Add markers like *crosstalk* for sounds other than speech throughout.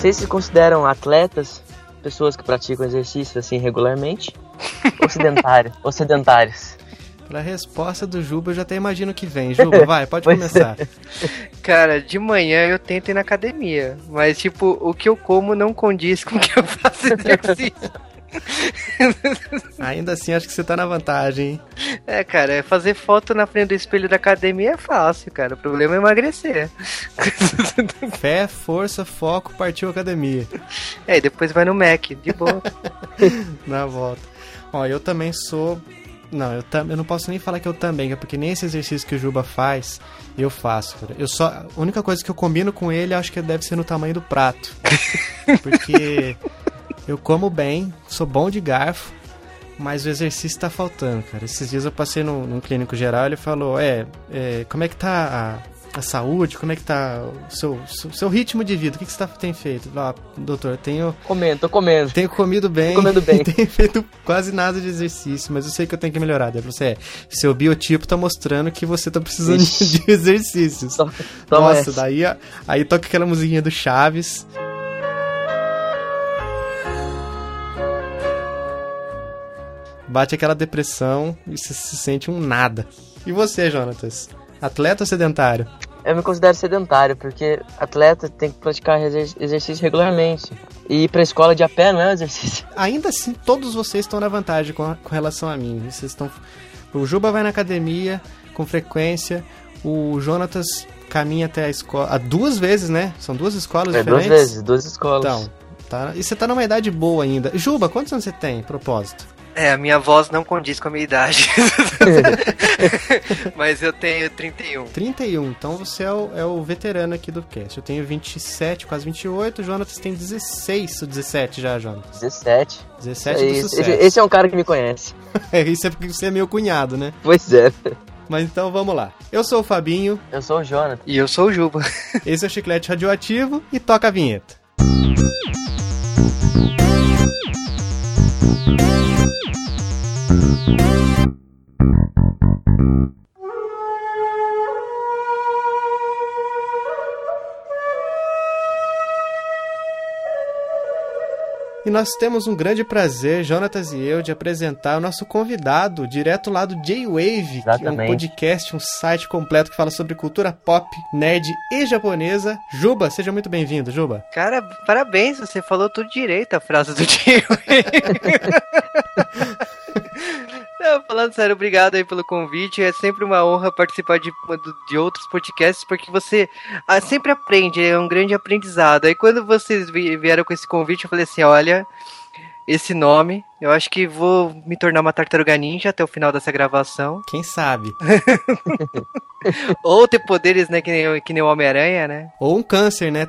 Vocês se consideram atletas? Pessoas que praticam exercício assim regularmente? *laughs* ou sedentários? ou sedentários? Pela resposta do Juba, eu já até imagino que vem. Juba, vai, pode *laughs* começar. Cara, de manhã eu tento ir na academia, mas tipo, o que eu como não condiz com o que eu faço *laughs* exercício. *laughs* Ainda assim, acho que você tá na vantagem, hein? É, cara, fazer foto na frente do espelho da academia é fácil, cara. O problema é emagrecer. *laughs* Fé, força, foco, partiu academia. É, e depois vai no Mac, de boa. *laughs* na volta. Ó, eu também sou não, eu, tam, eu não posso nem falar que eu também, porque nem esse exercício que o Juba faz, eu faço, cara. Eu só, a única coisa que eu combino com ele, acho que deve ser no tamanho do prato. porque eu como bem, sou bom de garfo, mas o exercício tá faltando, cara. Esses dias eu passei num, num clínico geral, ele falou, é, é, como é que tá a a saúde, como é que tá o seu, seu, seu ritmo de vida, o que, que você tá, tem feito? Ah, doutor, tenho... Comendo, tô comendo. Tenho comido bem. Tô comendo bem. *laughs* tenho feito quase nada de exercício, mas eu sei que eu tenho que melhorar. Daí você é, seu biotipo tá mostrando que você tá precisando *laughs* Ixi. de exercícios. Toma Nossa, essa. daí aí toca aquela musiquinha do Chaves. Bate aquela depressão e você se sente um nada. E você, Jonatas? Atleta ou sedentário? Eu me considero sedentário, porque atleta tem que praticar exercício regularmente. E ir pra escola de a pé não é um exercício. *laughs* Ainda assim, todos vocês estão na vantagem com, a, com relação a mim. Vocês estão. O Juba vai na academia com frequência. O Jonatas caminha até a escola. duas vezes, né? São duas escolas é, diferentes? Duas vezes, duas escolas. Então, tá. E você tá numa idade boa ainda. Juba, quantos anos você tem, propósito? É, a minha voz não condiz com a minha idade. *laughs* Mas eu tenho 31. 31, então você é o, é o, veterano aqui do cast. Eu tenho 27, quase 28. O Jonatas tem 16 ou 17 já, Jonatas? 17. 17 é, esse, esse é um cara que me conhece. é, *laughs* isso é porque você é meu cunhado, né? Pois é. Mas então vamos lá. Eu sou o Fabinho. Eu sou o Jonas. E eu sou o Juba. *laughs* Esse é o Chiclete Radioativo e toca a vinheta. Thank you. E nós temos um grande prazer, Jonatas e eu, de apresentar o nosso convidado, direto lá do J-Wave, que é um podcast, um site completo que fala sobre cultura pop, nerd e japonesa. Juba, seja muito bem-vindo, Juba. Cara, parabéns, você falou tudo direito a frase do J-Wave. *laughs* Falando sério, obrigado aí pelo convite. É sempre uma honra participar de, de outros podcasts, porque você ah, sempre aprende, é um grande aprendizado. Aí quando vocês vieram com esse convite, eu falei assim: olha, esse nome, eu acho que vou me tornar uma tartaruga ninja até o final dessa gravação. *laughs* Quem sabe? Ou ter poderes, né, que nem, que nem o Homem-Aranha, né? Ou um câncer, né?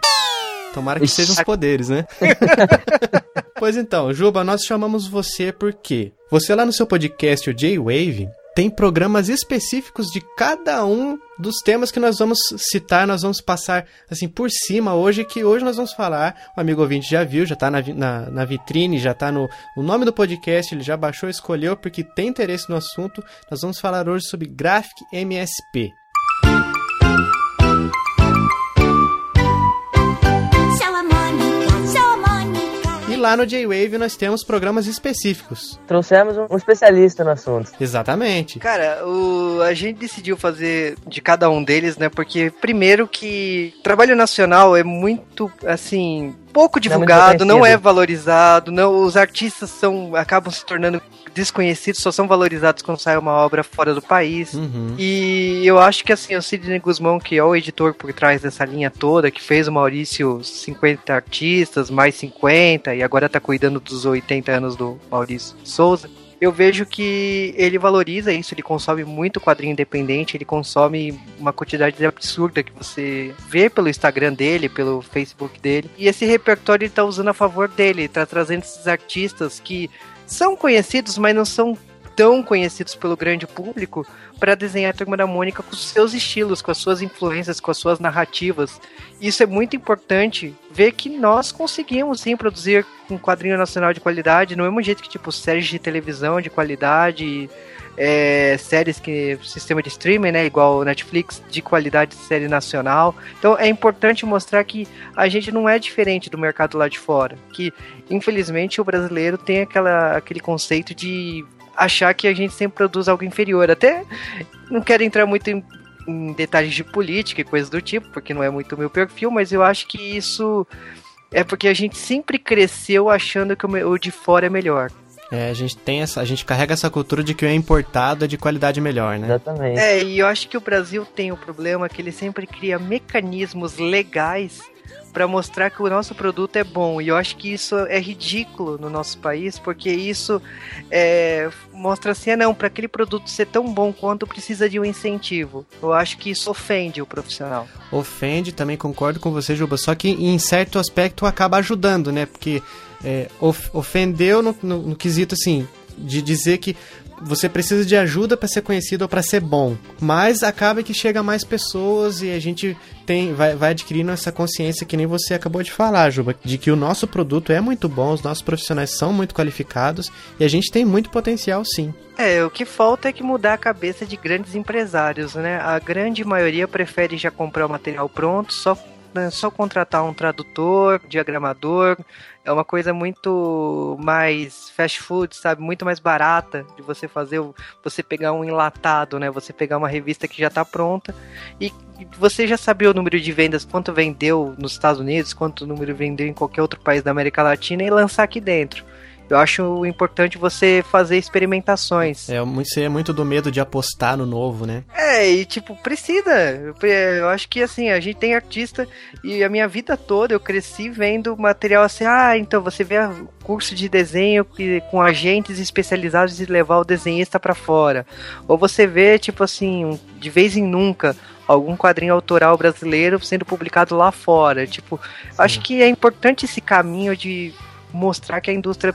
Tomara que sejam os poderes, né? *laughs* pois então, Juba, nós chamamos você porque você lá no seu podcast, o J-Wave, tem programas específicos de cada um dos temas que nós vamos citar, nós vamos passar assim por cima hoje, que hoje nós vamos falar, o amigo ouvinte já viu, já está na, na, na, vitrine, já está no o nome do podcast, ele já baixou, escolheu porque tem interesse no assunto. Nós vamos falar hoje sobre Graphic MSP. Lá no J-Wave nós temos programas específicos. Trouxemos um especialista no assunto. Exatamente. Cara, o, a gente decidiu fazer de cada um deles, né? Porque, primeiro, que trabalho nacional é muito, assim, pouco divulgado, não, não é valorizado, não, os artistas são acabam se tornando desconhecidos, só são valorizados quando sai uma obra fora do país. Uhum. E eu acho que assim, o Sidney Guzmão, que é o editor por trás dessa linha toda, que fez o Maurício 50 artistas, mais 50, e agora tá cuidando dos 80 anos do Maurício Souza eu vejo que ele valoriza isso, ele consome muito quadrinho independente, ele consome uma quantidade absurda que você vê pelo Instagram dele, pelo Facebook dele. E esse repertório ele tá usando a favor dele, tá trazendo esses artistas que são conhecidos, mas não são tão conhecidos pelo grande público para desenhar a Turma da Mônica com seus estilos, com as suas influências, com as suas narrativas. Isso é muito importante ver que nós conseguimos sim produzir um quadrinho nacional de qualidade, no mesmo jeito que tipo séries de televisão de qualidade, é, séries que sistema de streaming, né, igual Netflix, de qualidade de série nacional. Então é importante mostrar que a gente não é diferente do mercado lá de fora, que infelizmente o brasileiro tem aquela, aquele conceito de achar que a gente sempre produz algo inferior. Até não quero entrar muito em, em detalhes de política e coisas do tipo, porque não é muito meu perfil, mas eu acho que isso é porque a gente sempre cresceu achando que o de fora é melhor. É, a gente tem essa, a gente carrega essa cultura de que o é importado é de qualidade melhor, né? Exatamente. É, e eu acho que o Brasil tem o problema que ele sempre cria mecanismos legais para mostrar que o nosso produto é bom. E eu acho que isso é ridículo no nosso país, porque isso é, mostra assim, ah, não, para aquele produto ser tão bom quanto precisa de um incentivo. Eu acho que isso ofende o profissional. Ofende, também concordo com você, Juba. Só que em certo aspecto acaba ajudando, né? Porque é, of, ofendeu no, no, no quesito assim de dizer que você precisa de ajuda para ser conhecido ou para ser bom. Mas acaba que chega mais pessoas e a gente tem vai, vai adquirindo essa consciência que nem você acabou de falar, Juba, de que o nosso produto é muito bom, os nossos profissionais são muito qualificados e a gente tem muito potencial sim. É, o que falta é que mudar a cabeça de grandes empresários, né? A grande maioria prefere já comprar o material pronto, só né, só contratar um tradutor, diagramador, é uma coisa muito mais fast food, sabe? Muito mais barata de você fazer, você pegar um enlatado, né? Você pegar uma revista que já está pronta e você já sabia o número de vendas, quanto vendeu nos Estados Unidos, quanto número vendeu em qualquer outro país da América Latina e lançar aqui dentro. Eu acho importante você fazer experimentações. É, você é muito do medo de apostar no novo, né? É, e tipo, precisa. Eu acho que assim, a gente tem artista e a minha vida toda eu cresci vendo material assim, ah, então você vê curso de desenho com agentes especializados de levar o desenhista para fora. Ou você vê, tipo assim, de vez em nunca, algum quadrinho autoral brasileiro sendo publicado lá fora. Tipo, Sim. acho que é importante esse caminho de mostrar que a indústria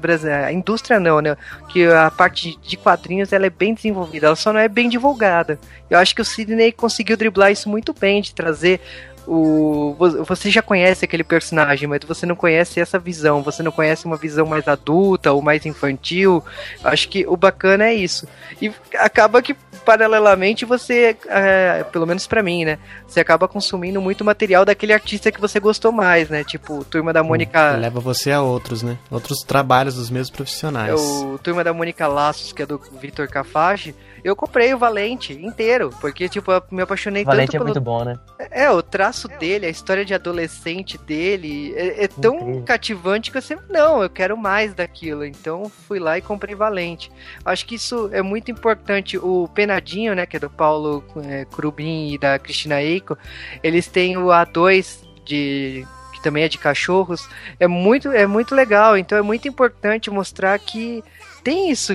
brasileira, a indústria não, né? Que a parte de quadrinhos ela é bem desenvolvida, ela só não é bem divulgada. Eu acho que o Sidney conseguiu driblar isso muito bem, de trazer o você já conhece aquele personagem, mas você não conhece essa visão, você não conhece uma visão mais adulta ou mais infantil. Acho que o bacana é isso. E acaba que paralelamente você, é, pelo menos para mim, né, você acaba consumindo muito material daquele artista que você gostou mais, né? Tipo, Turma da Mônica leva você a outros, né? Outros trabalhos dos mesmos profissionais. O Turma da Mônica Laços, que é do Vitor Cafage, eu comprei o Valente inteiro, porque, tipo, eu me apaixonei Valente tanto é muito bom, né? É, o traço dele, a história de adolescente dele é, é tão Incrível. cativante que eu sempre, não, eu quero mais daquilo. Então, fui lá e comprei Valente. Acho que isso é muito importante. O Penadinho, né, que é do Paulo é, Crubin e da Cristina Eiko, eles têm o A2 de que também é de cachorros, é muito, é muito legal. Então é muito importante mostrar que tem isso.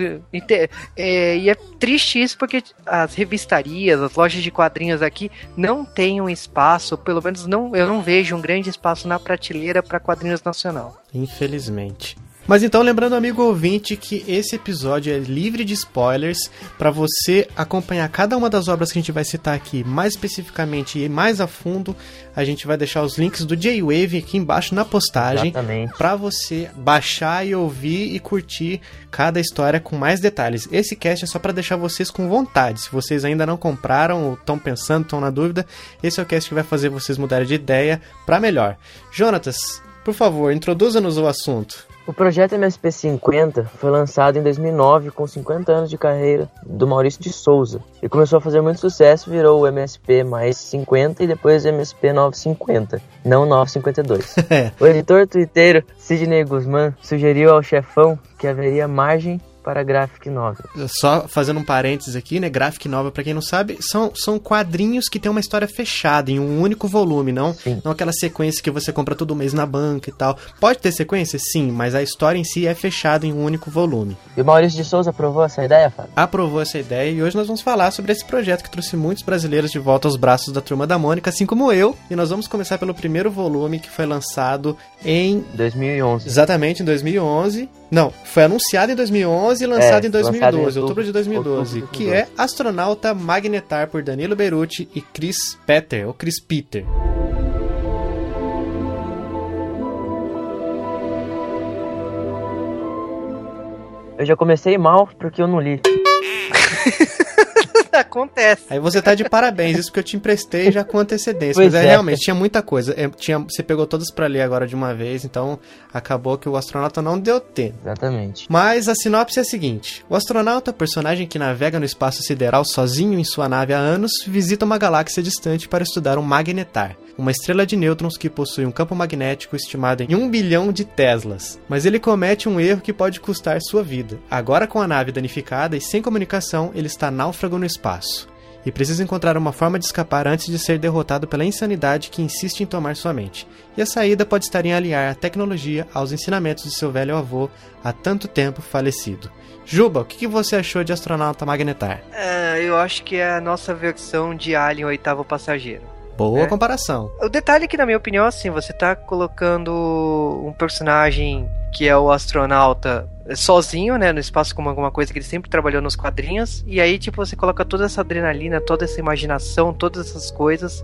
É, e é triste isso porque as revistarias, as lojas de quadrinhos aqui não têm um espaço, pelo menos não, eu não vejo um grande espaço na prateleira para quadrinhos nacional. Infelizmente. Mas então, lembrando, amigo ouvinte, que esse episódio é livre de spoilers para você acompanhar cada uma das obras que a gente vai citar aqui mais especificamente e mais a fundo. A gente vai deixar os links do J-Wave aqui embaixo na postagem para você baixar e ouvir e curtir cada história com mais detalhes. Esse cast é só para deixar vocês com vontade. Se vocês ainda não compraram ou estão pensando, estão na dúvida, esse é o cast que vai fazer vocês mudarem de ideia para melhor. Jonatas, por favor, introduza-nos o assunto. O projeto MSP50 foi lançado em 2009 com 50 anos de carreira do Maurício de Souza e começou a fazer muito sucesso, virou o MSP mais 50 e depois MSP 950, não 952. *laughs* o editor twitteiro Sidney Guzman sugeriu ao chefão que haveria margem para graphic novel. Só fazendo um parênteses aqui, né? Graphic novel, para quem não sabe, são, são quadrinhos que tem uma história fechada em um único volume, não, não aquela sequência que você compra todo mês na banca e tal. Pode ter sequência? Sim, mas a história em si é fechada em um único volume. E o Maurício de Souza aprovou essa ideia, Fábio? Aprovou essa ideia e hoje nós vamos falar sobre esse projeto que trouxe muitos brasileiros de volta aos braços da Turma da Mônica, assim como eu. E nós vamos começar pelo primeiro volume que foi lançado em... 2011. Exatamente, em 2011. Não, foi anunciado em 2011 2011 e lançado é, em 2012, lançado em outubro de 2012, outubro de 2012, que é Astronauta Magnetar por Danilo Beruti e Chris Peter, ou Chris Peter. Eu já comecei mal porque eu não li. *laughs* Acontece. Aí você tá de parabéns, isso que eu te emprestei já com antecedência. Pois mas é, é, realmente, tinha muita coisa. É, tinha, você pegou todas para ler agora de uma vez, então acabou que o astronauta não deu tempo. Exatamente. Mas a sinopse é a seguinte: o astronauta, personagem que navega no espaço sideral sozinho em sua nave há anos, visita uma galáxia distante para estudar um magnetar uma estrela de nêutrons que possui um campo magnético estimado em 1 bilhão de Teslas. Mas ele comete um erro que pode custar sua vida. Agora, com a nave danificada e sem comunicação, ele está náufrago no espaço. E precisa encontrar uma forma de escapar antes de ser derrotado pela insanidade que insiste em tomar sua mente. E a saída pode estar em aliar a tecnologia aos ensinamentos de seu velho avô, há tanto tempo falecido. Juba, o que, você achou de Astronauta Magnetar? É, eu acho que é a nossa versão de Alien Oitavo Passageiro. Boa é. comparação. O detalhe é que, na minha opinião, assim, você tá colocando um personagem que é o astronauta sozinho, né, no espaço como alguma coisa que ele sempre trabalhou nos quadrinhos, e aí, tipo, você coloca toda essa adrenalina, toda essa imaginação, todas essas coisas,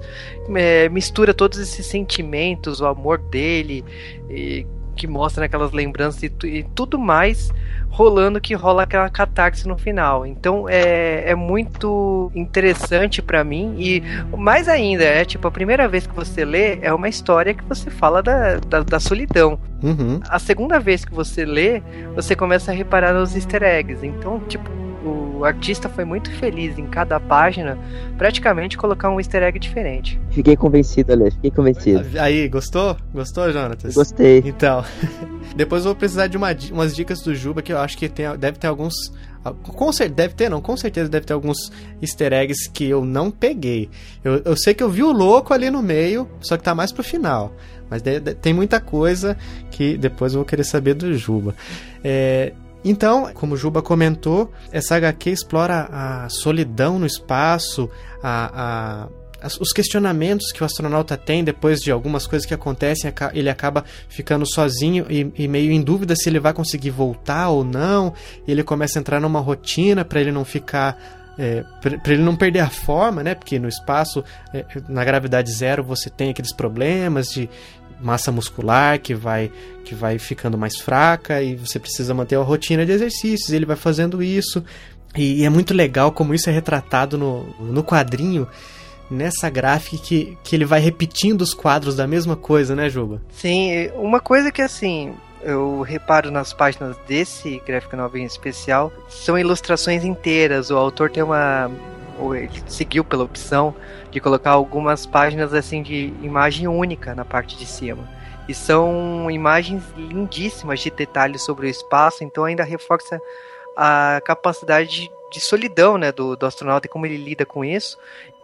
é, mistura todos esses sentimentos, o amor dele, e, que mostra aquelas lembranças e, e tudo mais rolando que rola aquela catarse no final. Então é, é muito interessante para mim e mais ainda, é tipo, a primeira vez que você lê é uma história que você fala da, da, da solidão. Uhum. A segunda vez que você lê, você começa a reparar nos easter eggs. Então, tipo, o artista foi muito feliz em cada página, praticamente colocar um easter egg diferente. Fiquei convencido, Ale, fiquei convencido. Aí, gostou? Gostou, Jonatas? Gostei. Então, *laughs* depois eu vou precisar de uma, umas dicas do Juba, que eu acho que tem, deve ter alguns com certeza, deve ter, não, com certeza deve ter alguns easter eggs que eu não peguei. Eu, eu sei que eu vi o louco ali no meio, só que tá mais pro final. Mas de, de, tem muita coisa que depois eu vou querer saber do Juba. É, então, como Juba comentou, essa HQ explora a solidão no espaço, a, a, os questionamentos que o astronauta tem depois de algumas coisas que acontecem, ele acaba ficando sozinho e, e meio em dúvida se ele vai conseguir voltar ou não. ele começa a entrar numa rotina para ele não ficar é, para ele não perder a forma, né? Porque no espaço, é, na gravidade zero, você tem aqueles problemas de, massa muscular que vai que vai ficando mais fraca e você precisa manter a rotina de exercícios. Ele vai fazendo isso e, e é muito legal como isso é retratado no, no quadrinho nessa gráfica que, que ele vai repetindo os quadros da mesma coisa, né, Juba? Sim, uma coisa que assim, eu reparo nas páginas desse gráfico em especial, são ilustrações inteiras. O autor tem uma ele seguiu pela opção de colocar algumas páginas assim de imagem única na parte de cima. E são imagens lindíssimas de detalhes sobre o espaço, então ainda reforça a capacidade de, solidão né, do, do, astronauta e como ele lida com isso.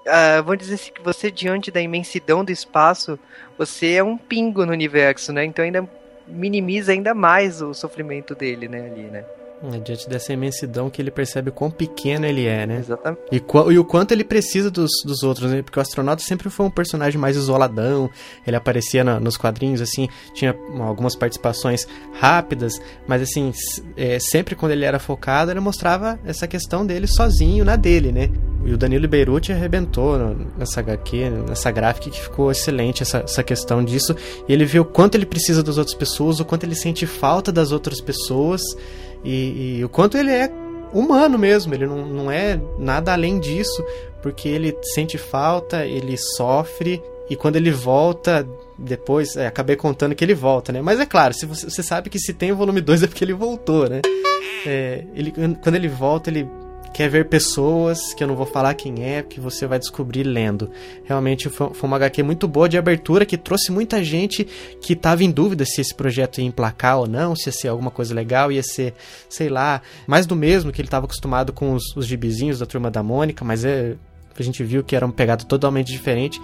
Uh, vamos dizer assim que você, diante da imensidão do espaço, você é um pingo no universo, né? Então ainda minimiza ainda mais o sofrimento dele, né, ali, né? É, diante dessa imensidão que ele percebe quão pequeno ele é, né? Exatamente. E, e o quanto ele precisa dos, dos outros, né? Porque o astronauta sempre foi um personagem mais isoladão, ele aparecia na, nos quadrinhos, assim, tinha algumas participações rápidas, mas assim, é, sempre quando ele era focado, ele mostrava essa questão dele sozinho, na dele, né? E o Danilo Beirute arrebentou nessa HQ, nessa gráfica que ficou excelente essa, essa questão disso. E ele vê o quanto ele precisa das outras pessoas, o quanto ele sente falta das outras pessoas. E, e, o quanto ele é humano mesmo, ele não, não é nada além disso, porque ele sente falta, ele sofre, e quando ele volta, depois, é, acabei contando que ele volta, né? Mas é claro, se você, você sabe que se tem o volume 2 é porque ele voltou, né? É, ele, quando ele volta, ele quer ver pessoas, que eu não vou falar quem é, que você vai descobrir lendo. Realmente foi, uma HQ muito boa de abertura, que trouxe muita gente que estava em dúvida se esse projeto ia emplacar ou não, se ia ser alguma coisa legal, ia ser, sei lá, mais do mesmo que ele estava acostumado com os, os gibizinhos da Turma da Mônica, mas é, a gente viu que era um pegado totalmente diferente.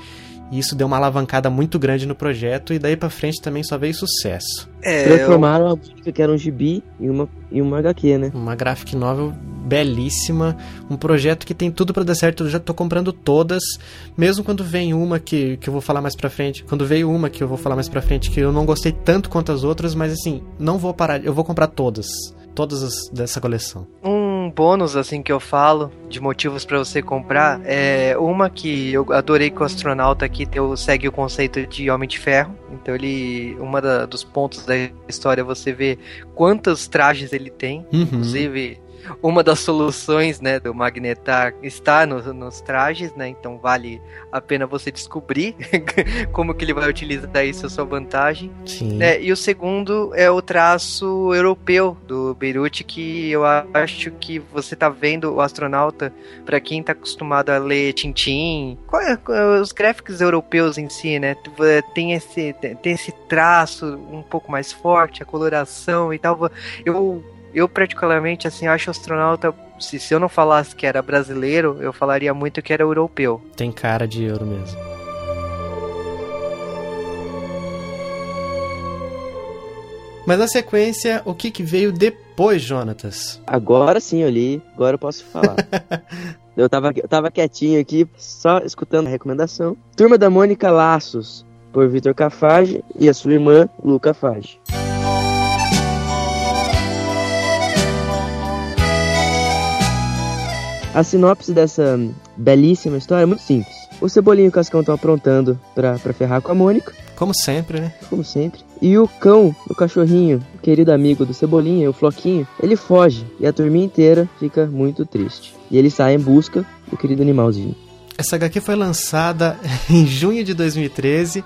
E isso deu uma alavancada muito grande no projeto e daí para frente também só veio sucesso. É, Transformaram eu... a música que era um gibi em uma, em uma HQ, né? Uma graphic novel belíssima, um projeto que tem tudo para dar certo. Eu já tô comprando todas, mesmo quando vem uma que, que eu vou falar mais pra frente. Quando veio uma que eu vou falar mais pra frente, que eu não gostei tanto quanto as outras, mas assim, não vou parar, eu vou comprar todas. Todas as dessa coleção. Um bônus, assim, que eu falo, de motivos para você comprar, é uma que eu adorei que o astronauta aqui tem, segue o conceito de Homem de Ferro. Então ele. Uma da, dos pontos da história você vê quantos trajes ele tem. Uhum. Inclusive uma das soluções, né, do Magnetar está no, nos trajes, né? Então vale a pena você descobrir *laughs* como que ele vai utilizar isso a sua vantagem. Sim. É, e o segundo é o traço europeu do Beirute, que eu acho que você tá vendo o astronauta, para quem tá acostumado a ler Tintin, é, é, os gráficos europeus em si, né? Tem esse, tem esse traço um pouco mais forte, a coloração e tal. Eu eu particularmente assim acho o astronauta se, se eu não falasse que era brasileiro eu falaria muito que era europeu. Tem cara de euro mesmo. Mas na sequência o que, que veio depois Jonatas? Agora sim eu li. Agora eu posso falar. *laughs* Eu tava eu tava quietinho aqui só escutando a recomendação. Turma da Mônica Laços por Vitor Cafage e a sua irmã Luca Fage A sinopse dessa belíssima história é muito simples. O Cebolinha e o Cascão estão aprontando pra, pra ferrar com a Mônica. Como sempre, né? Como sempre. E o cão, o cachorrinho, o querido amigo do Cebolinha, o Floquinho, ele foge e a turminha inteira fica muito triste. E ele sai em busca do querido animalzinho. Essa HQ foi lançada *laughs* em junho de 2013.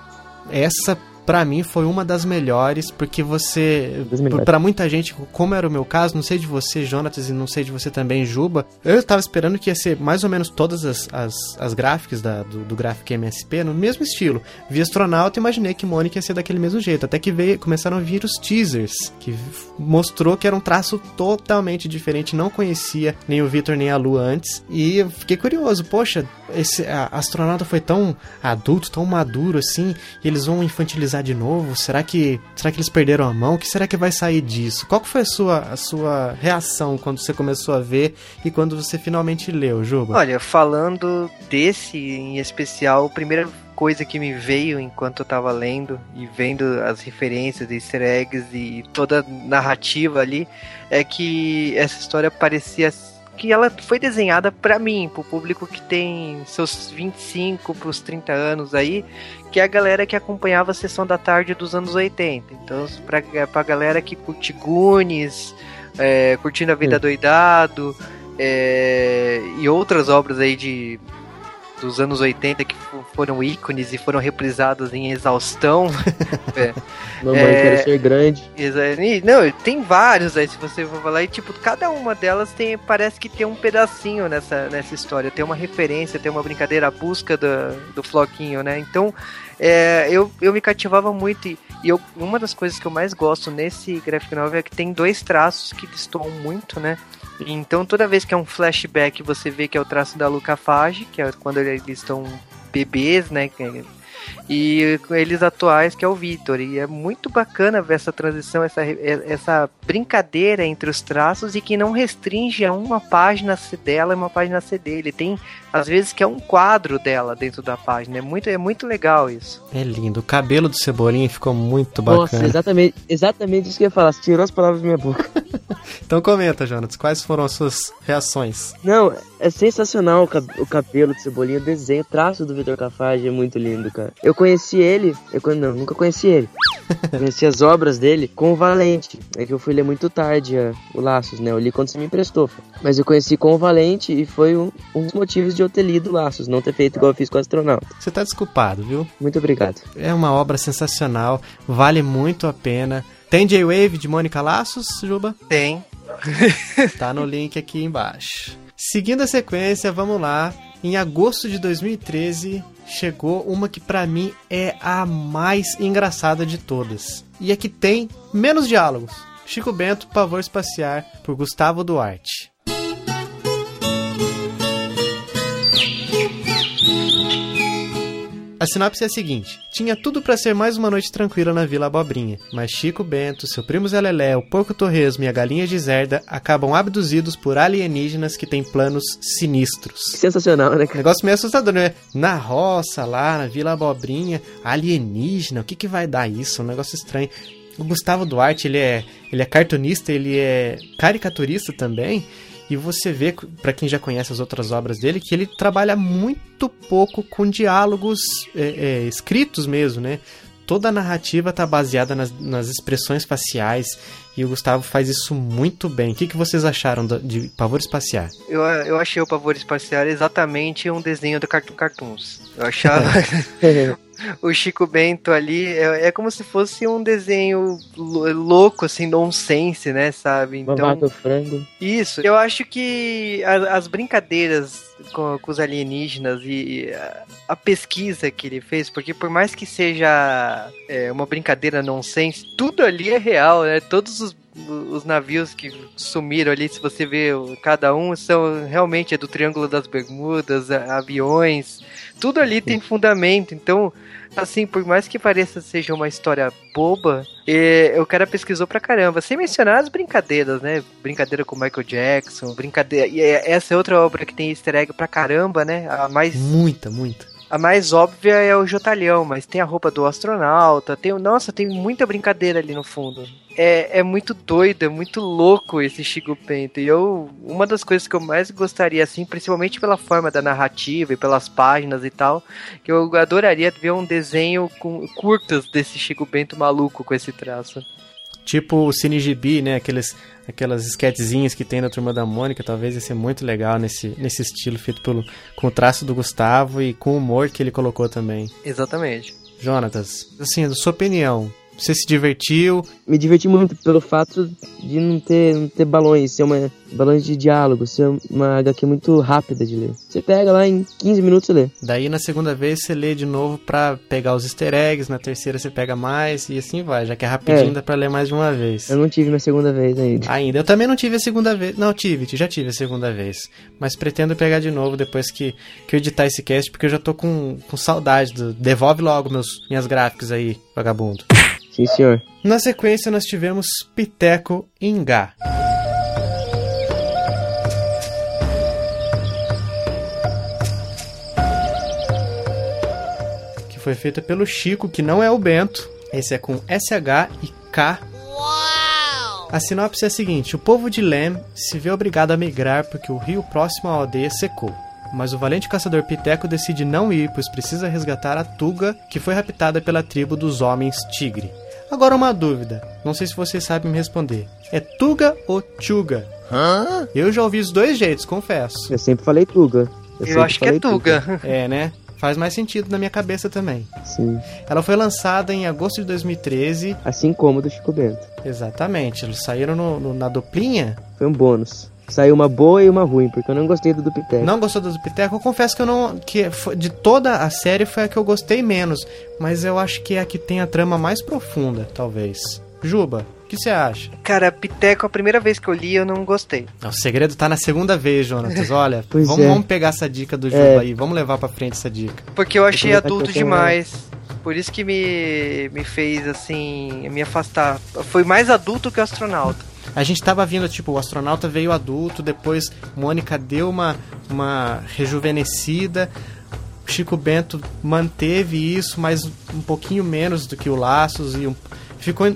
Essa para mim foi uma das melhores, porque você, para muita gente, como era o meu caso, não sei de você, Jonatas, e não sei de você também, Juba, eu tava esperando que ia ser mais ou menos todas as, as, as gráficas da, do, do gráfico MSP no mesmo estilo. Vi Astronauta e imaginei que Mônica ia ser daquele mesmo jeito, até que veio, começaram a vir os teasers, que mostrou que era um traço totalmente diferente, não conhecia nem o Victor nem a Lu antes, e eu fiquei curioso, poxa, esse a, astronauta foi tão adulto, tão maduro assim, e eles vão infantilizar de novo? Será que será que eles perderam a mão? O que será que vai sair disso? Qual foi a sua a sua reação quando você começou a ver e quando você finalmente leu, Juba? Olha, falando desse em especial, a primeira coisa que me veio enquanto eu tava lendo e vendo as referências, easter eggs e toda a narrativa ali é que essa história parecia que ela foi desenhada para mim, pro público que tem seus 25 pros 30 anos aí, que é a galera que acompanhava a sessão da tarde dos anos 80. Então, pra, pra galera que curte Goonies, é, curtindo a vida Sim. doidado, é, e outras obras aí de dos anos 80 que foram ícones e foram reprisados em exaustão. *laughs* é, Mamãe é, quer ser grande. Não, tem vários aí, se você for falar, e tipo, cada uma delas tem, parece que tem um pedacinho nessa, nessa história, tem uma referência, tem uma brincadeira, a busca do, do Floquinho, né? Então, é, eu, eu me cativava muito e, e eu, uma das coisas que eu mais gosto nesse graphic novel é que tem dois traços que destoam muito, né? Então toda vez que é um flashback você vê que é o traço da Luca Fage, que é quando eles estão bebês, né? E eles atuais, que é o Vitor. E é muito bacana ver essa transição, essa, essa brincadeira entre os traços e que não restringe a uma página dela e uma página C dele. Tem, às vezes, que é um quadro dela dentro da página. É muito, é muito legal isso. É lindo. O cabelo do Cebolinha ficou muito bacana. Nossa, exatamente, exatamente isso que eu ia falar. Você tirou as palavras da minha boca. *laughs* então comenta, Jonas, quais foram as suas reações? Não, é sensacional o, cab o cabelo do Cebolinha, o desenho, o traço do Vitor Cafage é muito lindo, cara. Eu conheci ele, eu não, nunca conheci ele. *laughs* conheci as obras dele com o Valente. É que eu fui ler muito tarde a, o Laços, né? Eu li quando você me emprestou. Mas eu conheci com o Valente e foi um, um dos motivos de eu ter lido Laços, não ter feito igual eu fiz com o Astronauta. Você tá desculpado, viu? Muito obrigado. É uma obra sensacional, vale muito a pena. Tem J-Wave de Mônica Laços, Juba? Tem. tá no link aqui embaixo. Seguindo a sequência, vamos lá. Em agosto de 2013, chegou uma que para mim é a mais engraçada de todas. E é que tem menos diálogos. Chico Bento, Pavor Espaciar, por Gustavo Duarte. A sinopse é a seguinte: tinha tudo para ser mais uma noite tranquila na Vila Abobrinha, mas Chico Bento, seu primo Zé Lelé, o porco torresmo e a galinha de Zerda acabam abduzidos por alienígenas que têm planos sinistros. Sensacional, né? Cara? Negócio meio assustador, né? Na roça, lá, na Vila Abobrinha, alienígena, o que que vai dar isso? Um negócio estranho. O Gustavo Duarte, ele é, ele é cartunista, ele é caricaturista também. E você vê, para quem já conhece as outras obras dele, que ele trabalha muito pouco com diálogos é, é, escritos mesmo, né? Toda a narrativa está baseada nas, nas, expressões faciais e o Gustavo faz isso muito bem. O que, que vocês acharam de Pavor Espacial? Eu, eu achei o Pavor Espacial exatamente um desenho do Cartoon Cartoons. Eu achava *laughs* *laughs* o Chico Bento ali é, é, como se fosse um desenho louco, assim, nonsense, né, sabe? Então, frango. Isso. Eu acho que as, as brincadeiras com, com, os alienígenas e a, a, pesquisa que ele fez, porque por mais que seja é, uma brincadeira nonsense, tudo ali é real, né? Todos os os navios que sumiram ali, se você vê cada um, são realmente é do Triângulo das Bermudas, aviões, tudo ali tem fundamento. Então, assim, por mais que pareça seja uma história boba, é, o cara pesquisou pra caramba. Sem mencionar as brincadeiras, né? Brincadeira com Michael Jackson, brincadeira. E é, essa é outra obra que tem easter egg pra caramba, né? A mais. Muita, muita. A mais óbvia é o Jotalhão, mas tem a roupa do astronauta, tem, nossa, tem muita brincadeira ali no fundo. É, é muito doido, é muito louco esse Chico Bento. E eu, uma das coisas que eu mais gostaria, assim, principalmente pela forma da narrativa e pelas páginas e tal, que eu adoraria ver um desenho com curtas desse Chico Bento maluco com esse traço. Tipo o Cine Gibi, né? Aqueles, aquelas esquetezinhas que tem na Turma da Mônica, talvez ia ser muito legal nesse, nesse estilo, feito pelo, com o traço do Gustavo e com o humor que ele colocou também. Exatamente. Jonatas, assim, da sua opinião, você se divertiu? Me diverti muito pelo fato de não ter, não ter balões, ser uma balões de diálogo, ser uma HQ muito rápida de ler. Você pega lá em 15 minutos e lê. Daí na segunda vez você lê de novo pra pegar os easter eggs, na terceira você pega mais e assim vai, já que é rapidinho, é. dá pra ler mais de uma vez. Eu não tive minha segunda vez ainda. Ainda, eu também não tive a segunda vez. Não, tive, já tive a segunda vez. Mas pretendo pegar de novo depois que, que eu editar esse cast, porque eu já tô com, com saudade. Do... Devolve logo meus, minhas gráficas aí, vagabundo. Sim, senhor. Na sequência, nós tivemos Piteco Ingá. Que foi feita pelo Chico, que não é o Bento. Esse é com SH e K. Uau! A sinopse é a seguinte: o povo de Lem se vê obrigado a migrar porque o rio próximo à aldeia secou mas o valente caçador Piteco decide não ir, pois precisa resgatar a Tuga, que foi raptada pela tribo dos Homens Tigre. Agora uma dúvida, não sei se vocês sabem me responder. É Tuga ou Tuga? Hã? Eu já ouvi os dois jeitos, confesso. Eu sempre falei Tuga. Eu, Eu acho que é Tuga. Tuga. *laughs* É, né? Faz mais sentido na minha cabeça também. Sim. Ela foi lançada em agosto de 2013. Assim como do Chico Bento. Exatamente. Eles saíram no, no, na duplinha. Foi um bônus. Saiu uma boa e uma ruim, porque eu não gostei do Dupiteco. Não gostou do Dupiteco? Eu confesso que eu não. que de toda a série foi a que eu gostei menos. Mas eu acho que é a que tem a trama mais profunda, talvez. Juba, o que você acha? Cara, Piteco, a primeira vez que eu li, eu não gostei. O segredo tá na segunda vez, Jonatas. *laughs* Olha, vamos, é. vamos, pegar essa dica do Juba é. aí, vamos levar pra frente essa dica. Porque eu achei adulto demais. Por isso que me, me fez, assim, me afastar. Foi mais adulto que o astronauta. A gente tava vindo, tipo, o astronauta veio adulto, depois Mônica deu uma, uma rejuvenescida. Chico Bento manteve isso, mas um pouquinho menos do que o Laços e um, ficou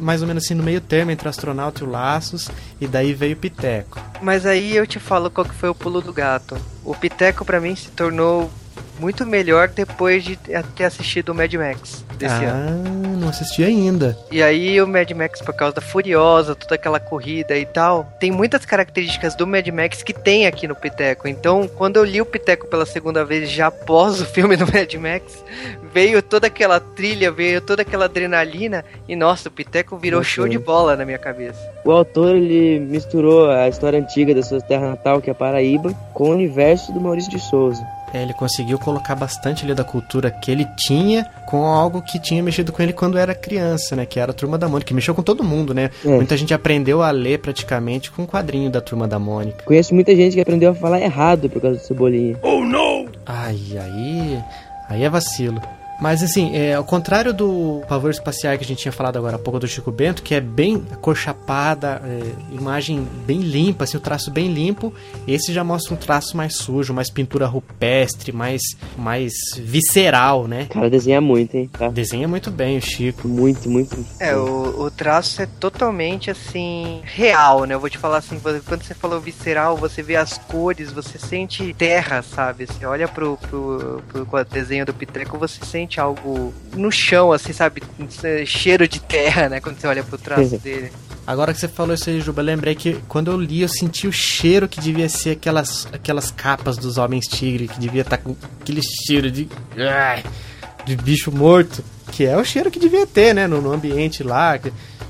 mais ou menos assim no meio termo entre o astronauta e o Laços, e daí veio o Piteco. Mas aí eu te falo qual que foi o pulo do gato. O Piteco para mim se tornou muito melhor depois de ter assistido o Mad Max desse ah, ano. não assisti ainda. E aí o Mad Max, por causa da Furiosa, toda aquela corrida e tal, tem muitas características do Mad Max que tem aqui no Piteco. Então, quando eu li o Piteco pela segunda vez, já após o filme do *laughs* Mad Max, veio toda aquela trilha, veio toda aquela adrenalina e nossa, o Piteco virou show de bola na minha cabeça. O autor ele misturou a história antiga da sua terra natal, que é a Paraíba, com o universo do Maurício de Souza. É, ele conseguiu colocar bastante ali da cultura que ele tinha com algo que tinha mexido com ele quando era criança, né? Que era a Turma da Mônica, que mexeu com todo mundo, né? É. Muita gente aprendeu a ler praticamente com o um quadrinho da Turma da Mônica. Conheço muita gente que aprendeu a falar errado por causa do Cebolinha. Oh, não! Ai, aí... Aí é vacilo. Mas assim, é, ao contrário do pavor espacial que a gente tinha falado agora há pouco do Chico Bento, que é bem cor chapada, é, imagem bem limpa, assim, o traço bem limpo, esse já mostra um traço mais sujo, mais pintura rupestre, mais, mais visceral, né? Cara, desenha muito, hein? Tá? Desenha muito bem o Chico. Muito, muito. É, o, o traço é totalmente assim, real, né? Eu vou te falar assim, quando você falou visceral, você vê as cores, você sente terra, sabe? Você olha pro, pro, pro desenho do Pitreco, você sente algo no chão, assim, sabe? Cheiro de terra, né? Quando você olha pro traço dele. Agora que você falou isso aí, Juba, eu lembrei que quando eu li, eu senti o cheiro que devia ser aquelas, aquelas capas dos Homens Tigre, que devia estar tá com aquele cheiro de. de bicho morto. Que é o cheiro que devia ter, né? No, no ambiente lá.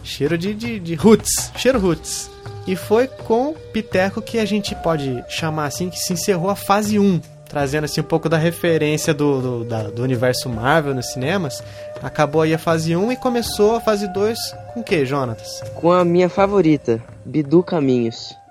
Cheiro de, de, de roots. Cheiro roots. E foi com Piteco que a gente pode chamar assim que se encerrou a fase 1 trazendo assim um pouco da referência do, do, da, do universo Marvel nos cinemas. Acabou aí a fase 1 e começou a fase 2 com o que, Jonatas? Com a minha favorita, Bidu Caminhos.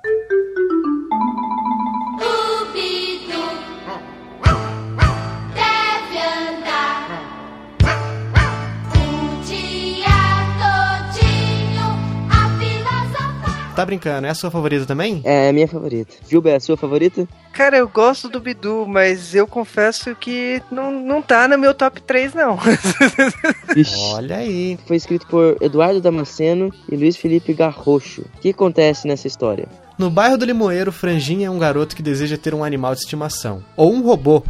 Tá brincando, é a sua favorita também? É, é a minha favorita. Gilber, é a sua favorita? Cara, eu gosto do Bidu, mas eu confesso que não, não tá no meu top 3, não. *laughs* Olha aí. Foi escrito por Eduardo Damasceno e Luiz Felipe Garrocho. O que acontece nessa história? No bairro do Limoeiro, Franjinha é um garoto que deseja ter um animal de estimação. Ou um robô.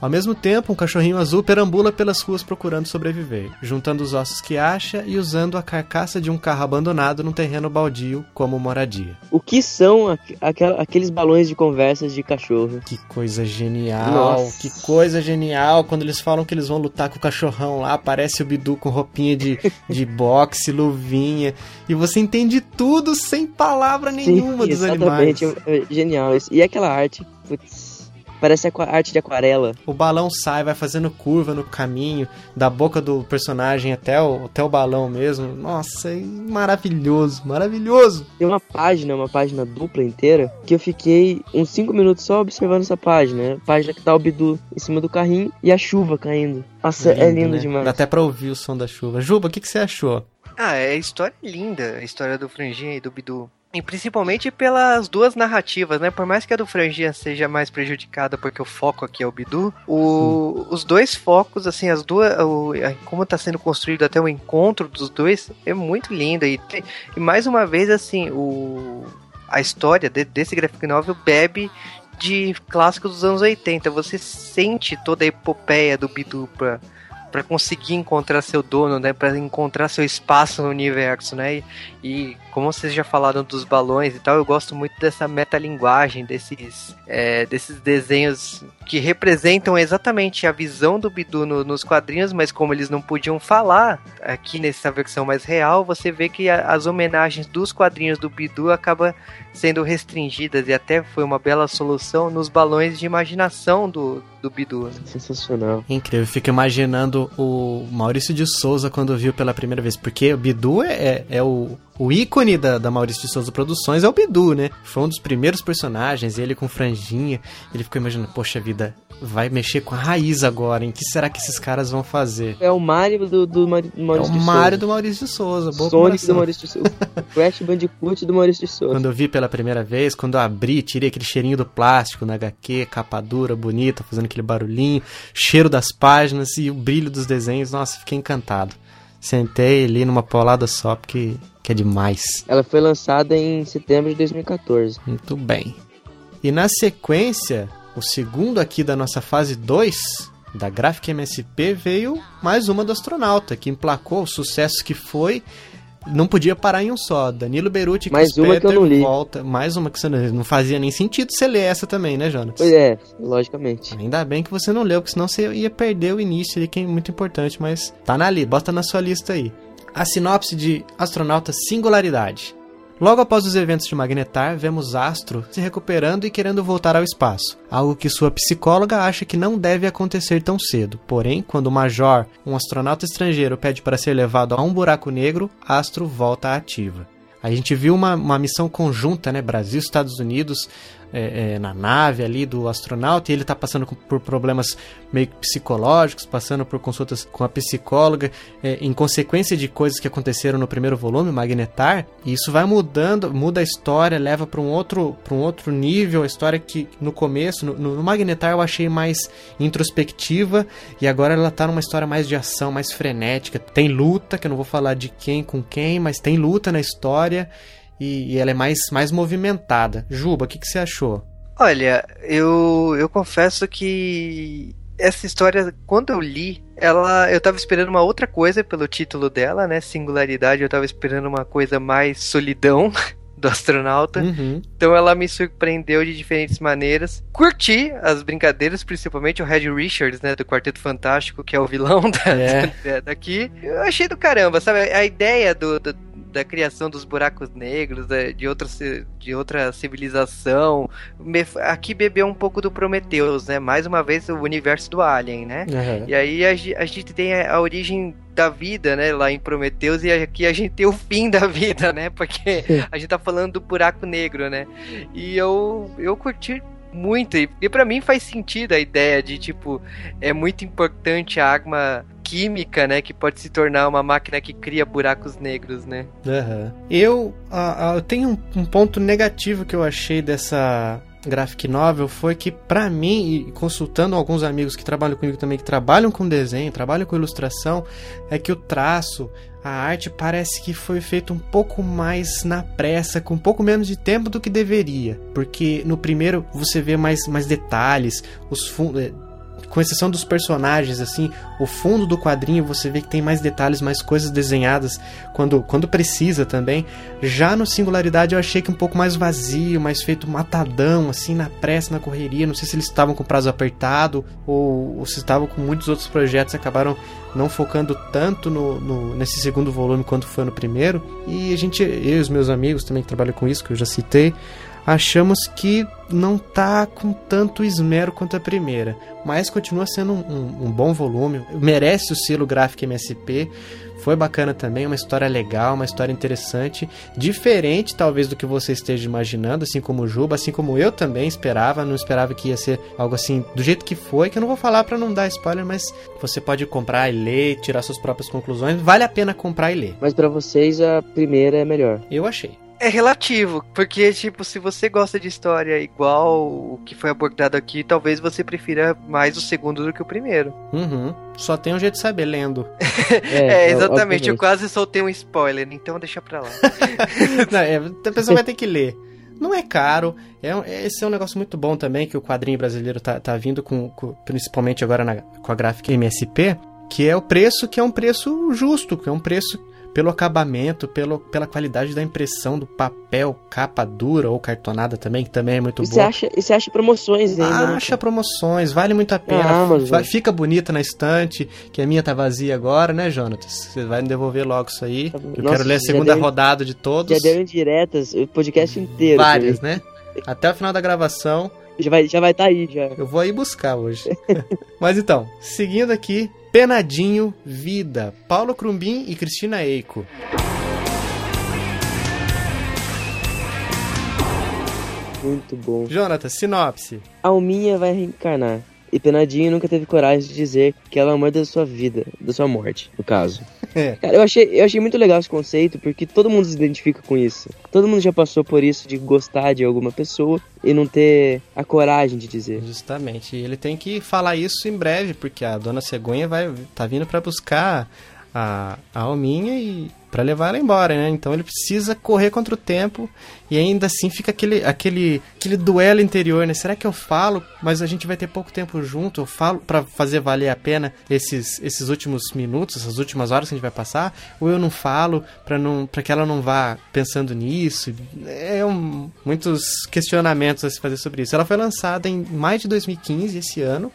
Ao mesmo tempo, um cachorrinho azul perambula pelas ruas procurando sobreviver, juntando os ossos que acha e usando a carcaça de um carro abandonado num terreno baldio como moradia. O que são aqu aqueles balões de conversas de cachorro? Que coisa genial! Nossa. Que coisa genial! Quando eles falam que eles vão lutar com o cachorrão lá, aparece o Bidu com roupinha de, de *laughs* boxe, luvinha, e você entende tudo sem palavra nenhuma Sim, dos animais. Exatamente, é, é genial isso. E aquela arte, putz, parece arte de aquarela. O balão sai, vai fazendo curva no caminho, da boca do personagem até o, até o balão mesmo. Nossa, é maravilhoso, maravilhoso. Tem uma página, uma página dupla inteira, que eu fiquei uns 5 minutos só observando essa página. Né? Página que tá o Bidu em cima do carrinho e a chuva caindo. Nossa, lindo, é lindo né? demais. Dá até pra ouvir o som da chuva. Juba, o que, que você achou? Ah, é a história linda, a história do Franjinha e do Bidu. E principalmente pelas duas narrativas, né? Por mais que a do Franjinha seja mais prejudicada porque o foco aqui é o Bidu, o, os dois focos, assim, as duas. O, como está sendo construído até o encontro dos dois é muito linda. E, e mais uma vez, assim, o, a história de, desse graphic novel bebe de clássicos dos anos 80. Você sente toda a epopeia do Bidu pra para conseguir encontrar seu dono, né, para encontrar seu espaço no universo, né? E, e, como vocês já falaram dos balões e tal, eu gosto muito dessa metalinguagem, desses, é, desses desenhos que representam exatamente a visão do Bidu no, nos quadrinhos, mas como eles não podiam falar, aqui nessa versão mais real, você vê que a, as homenagens dos quadrinhos do Bidu acaba sendo restringidas e até foi uma bela solução nos balões de imaginação do, do Bidu. Né? Sensacional. Incrível, eu fico imaginando o Maurício de Souza quando viu pela primeira vez, porque o Bidu é, é, é o, o ícone da, da Maurício de Souza Produções é o Bidu, né? Foi um dos primeiros personagens, ele com franjinha. Ele ficou imaginando, poxa vida, vai mexer com a raiz agora, hein? O que será que esses caras vão fazer? É o Mario do, do, Maurício de Souza. É o Mario do Maurício de Souza. Boa Sonic do Maurício de Souza. *laughs* Crash Bandicoot do Maurício de Souza. Quando eu vi pela primeira vez, quando eu abri, tirei aquele cheirinho do plástico na HQ, capa dura, bonita, fazendo aquele barulhinho, cheiro das páginas e o brilho dos desenhos. Nossa, fiquei encantado. Sentei ali numa paulada só, porque que é demais. Ela foi lançada em setembro de 2014. Muito bem. E na sequência, o segundo aqui da nossa fase 2 da Graphic MSP veio mais uma do astronauta, que emplacou o sucesso que foi. Não podia parar em um só. Danilo Beruti Mais uma que eu não li. volta. Mais uma que você não, não fazia nem sentido você ler essa também, né, Jonas? Pois é, logicamente. Ainda bem que você não leu, porque senão você ia perder o início ali, que é muito importante, mas tá na li, bota na sua lista aí. A sinopse de Astronauta Singularidade. Logo após os eventos de Magnetar, vemos Astro se recuperando e querendo voltar ao espaço, algo que sua psicóloga acha que não deve acontecer tão cedo. Porém, quando o Major, um astronauta estrangeiro, pede para ser levado a um buraco negro, Astro volta à ativa. A gente viu uma, uma missão conjunta, né? Brasil, Estados Unidos, é, é, na nave ali do astronauta e ele tá passando por problemas meio psicológicos, passando por consultas com a psicóloga, é, em consequência de coisas que aconteceram no primeiro volume, Magnetar, e isso vai mudando, muda a história, leva para um outro para um outro nível, a história que no começo, no, no Magnetar eu achei mais introspectiva e agora ela tá numa história mais de ação, mais frenética, tem luta, que eu não vou falar de quem com quem, mas tem luta na história e, e ela é mais, mais movimentada. Juba, o que, que você achou? Olha, eu, eu confesso que essa história, quando eu li, ela, eu tava esperando uma outra coisa pelo título dela, né? Singularidade, eu tava esperando uma coisa mais solidão *laughs* do astronauta. Uhum. Então ela me surpreendeu de diferentes maneiras. Curti as brincadeiras, principalmente o Red Richards, né, do Quarteto Fantástico, que é o vilão *laughs* da, é. daqui. Eu achei do caramba, sabe? A ideia do, do da criação dos buracos negros, de outra, de outra civilização. Aqui bebeu um pouco do Prometheus, né? Mais uma vez o universo do Alien, né? Uhum. E aí a, a, gente tem a, a origem da vida, né, lá em Prometheus, e aqui a gente tem o fim da vida, né? Porque *laughs* a gente tá falando do buraco negro, né? E eu, eu curti muito. E, e para mim faz sentido a ideia de, tipo, é muito importante a arma química, né? Que pode se tornar uma máquina que cria buracos negros, né? Uhum. Eu, uh, uh, eu tenho um, um ponto negativo que eu achei dessa graphic novel foi que para mim e consultando alguns amigos que trabalham comigo também que trabalham com desenho, trabalham com ilustração, é que o traço, a arte parece que foi feito um pouco mais na pressa, com um pouco menos de tempo do que deveria, porque no primeiro você vê mais mais detalhes, os fundos eh, com exceção dos personagens, assim, o fundo do quadrinho você vê que tem mais detalhes, mais coisas desenhadas quando, quando precisa também. Já no Singularidade eu achei que um pouco mais vazio, mais feito matadão, assim, na pressa, na correria. Não sei se eles estavam com prazo apertado ou, ou se estavam com muitos outros projetos acabaram não focando tanto no, no, nesse segundo volume quanto foi no primeiro. E a gente, eu e os meus amigos também que trabalham com isso, que eu já citei, achamos que não tá com tanto esmero quanto a primeira, mas continua sendo um, um, um bom volume, merece o selo gráfico MSP. Foi bacana também, uma história legal, uma história interessante, diferente talvez do que você esteja imaginando, assim como o Juba, assim como eu também esperava, não esperava que ia ser algo assim do jeito que foi, que eu não vou falar para não dar spoiler, mas você pode comprar e ler, tirar suas próprias conclusões, vale a pena comprar e ler. Mas para vocês a primeira é melhor. Eu achei é relativo, porque, tipo, se você gosta de história igual o que foi abordado aqui, talvez você prefira mais o segundo do que o primeiro. Uhum. Só tem um jeito de saber lendo. *laughs* é, é, exatamente. Eu quase soltei um spoiler, então deixa pra lá. *laughs* Não, é, a pessoa vai ter que ler. Não é caro, é, esse é um negócio muito bom também que o quadrinho brasileiro tá, tá vindo com, com principalmente agora na, com a gráfica MSP, que é o preço que é um preço justo, que é um preço pelo acabamento, pelo, pela qualidade da impressão do papel, capa dura ou cartonada também, que também é muito e boa. Acha, e você acha promoções ainda? Né? Acha promoções, vale muito a pena. Ah, fica bonita na estante, que a minha tá vazia agora, né, Jonatas? Você vai me devolver logo isso aí. Tá eu quero ler a segunda deu, rodada de todos. Já deu indiretas, o podcast inteiro. Várias, né? Até o final da gravação. Já vai já vai estar tá aí já. Eu vou aí buscar hoje. *laughs* Mas então, seguindo aqui, Penadinho Vida, Paulo Crumbin e Cristina Eiko. Muito bom. Jonathan, sinopse. Alminha vai reencarnar. E Penadinho nunca teve coragem de dizer que ela é o amor da sua vida, da sua morte, no caso. É. Cara, eu achei, eu achei muito legal esse conceito, porque todo mundo se identifica com isso. Todo mundo já passou por isso de gostar de alguma pessoa e não ter a coragem de dizer. Justamente. E ele tem que falar isso em breve, porque a dona Cegonha vai tá vindo para buscar a, a Alminha e para levar ela embora, né? Então ele precisa correr contra o tempo e ainda assim fica aquele, aquele, aquele duelo interior, né? Será que eu falo, mas a gente vai ter pouco tempo junto? Eu falo para fazer valer a pena esses, esses últimos minutos, essas últimas horas que a gente vai passar? Ou eu não falo para não para que ela não vá pensando nisso? É um, muitos questionamentos a se fazer sobre isso. Ela foi lançada em maio de 2015, esse ano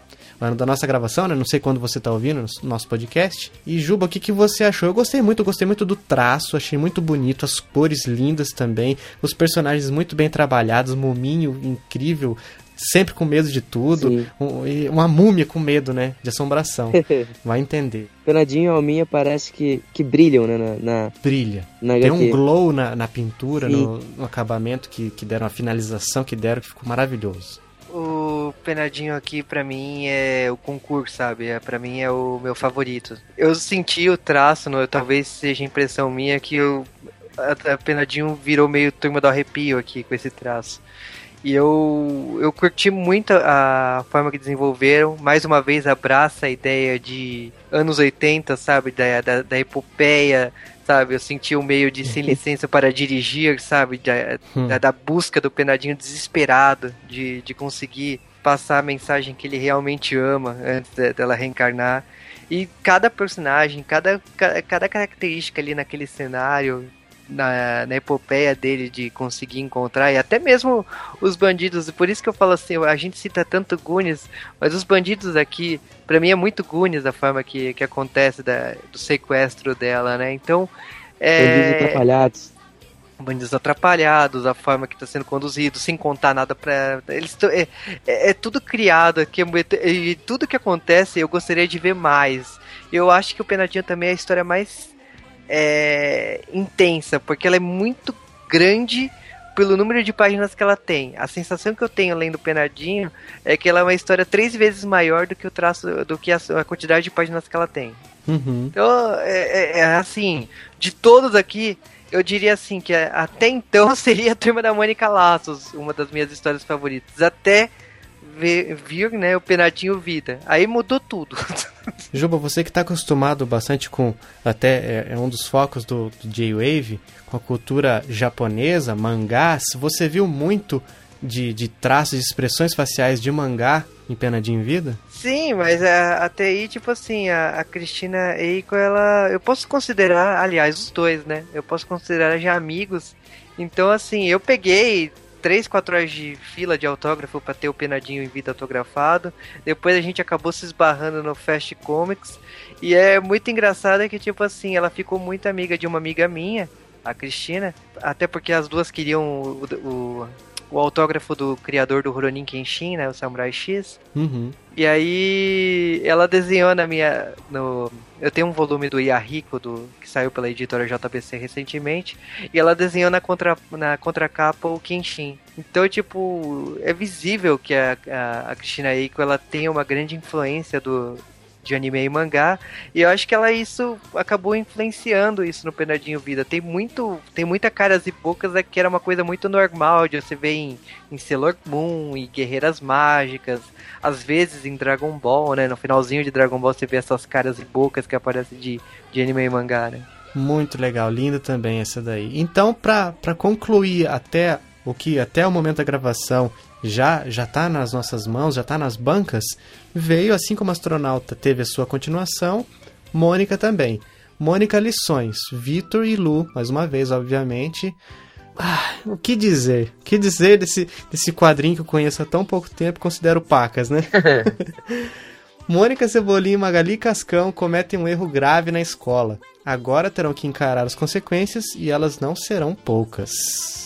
da nossa gravação, né? Não sei quando você tá ouvindo no nosso podcast. E Juba, o que, que você achou? Eu gostei muito, eu gostei muito do traço, achei muito bonito, as cores lindas também, os personagens muito bem trabalhados, Mominho incrível, sempre com medo de tudo. Um, uma múmia com medo, né? De assombração. *laughs* Vai entender. Penadinho e Alminha parece que, que brilham, né? Na, na Brilha. Na Tem um glow na, na pintura, no, no, acabamento que, que deram, a finalização que deram, que ficou maravilhoso. O Penadinho aqui, para mim, é o concurso, sabe? É, para mim é o meu favorito. Eu senti o traço, no, talvez seja impressão minha, que a, a Penadinho virou meio turma do arrepio aqui com esse traço. E eu, eu curti muito a forma que desenvolveram. Mais uma vez abraça a ideia de anos 80, sabe? Da, da, da epopeia, sabe? Eu senti o um meio de sem *laughs* licença para dirigir, sabe? Da, hum. da, da, busca do Penadinho desesperado de, de conseguir passar a mensagem que ele realmente ama antes de, dela reencarnar. E cada personagem, cada, cada característica ali naquele cenário, na, na epopeia dele de conseguir encontrar, e até mesmo os bandidos, por isso que eu falo assim, a gente cita tanto Gunis, mas os bandidos aqui, para mim é muito Gunis a forma que, que acontece da, do sequestro dela, né? Então. É... Bandidos atrapalhados bandidos atrapalhados, a forma que está sendo conduzido, sem contar nada para eles é, é, é, tudo criado aqui e tudo que acontece eu gostaria de ver mais. Eu acho que o Penadinho também é a história mais é, intensa, porque ela é muito grande pelo número de páginas que ela tem. A sensação que eu tenho lendo Penadinho é que ela é uma história três vezes maior do que o traço, do que a, a quantidade de páginas que ela tem. Uhum. Então, é, é, é, assim, de todos aqui, eu diria assim que até então *laughs* seria a Turma da Mônica Laços, uma das minhas histórias favoritas. Até vir, né, o Penadinho Vida. Aí mudou tudo. *laughs* Juba, você que está acostumado bastante com, até é, é um dos focos do, do J-Wave, com a cultura japonesa, mangás, você viu muito de, de traços, de expressões faciais de mangá em Penadinho Vida? Sim, mas a, até aí, tipo assim, a, a Cristina Eiko, ela. Eu posso considerar, aliás, os dois, né? Eu posso considerar já amigos. Então, assim, eu peguei três, quatro horas de fila de autógrafo para ter o Penadinho em vida autografado. Depois a gente acabou se esbarrando no Fast Comics. E é muito engraçado que, tipo assim, ela ficou muito amiga de uma amiga minha, a Cristina. Até porque as duas queriam o, o, o autógrafo do criador do Rurouni Kenshin, né? O Samurai X. Uhum. E aí ela desenhou na minha. No, eu tenho um volume do Yahiko, do, que saiu pela editora JBC recentemente, e ela desenhou na, contra, na contracapa o Kenshin. Então, tipo, é visível que a, a, a Cristina Eiko ela tem uma grande influência do, de anime e mangá. E eu acho que ela isso acabou influenciando isso no Penadinho Vida. Tem muito, tem muita caras e bocas que era uma coisa muito normal de você ver em, em Sailor Moon e Guerreiras Mágicas, às vezes em Dragon Ball, né? No finalzinho de Dragon Ball você vê essas caras e bocas que aparecem de, de anime e mangá, né? Muito legal, linda também essa daí. Então, para concluir até o que até o momento da gravação já já está nas nossas mãos, já está nas bancas, veio assim como astronauta teve a sua continuação, Mônica também. Mônica lições, Vitor e Lu, mais uma vez, obviamente. Ah, o que dizer? O que dizer desse, desse quadrinho que eu conheço há tão pouco tempo considero pacas, né? *laughs* Mônica Cebolinha e Magali Cascão cometem um erro grave na escola. Agora terão que encarar as consequências e elas não serão poucas.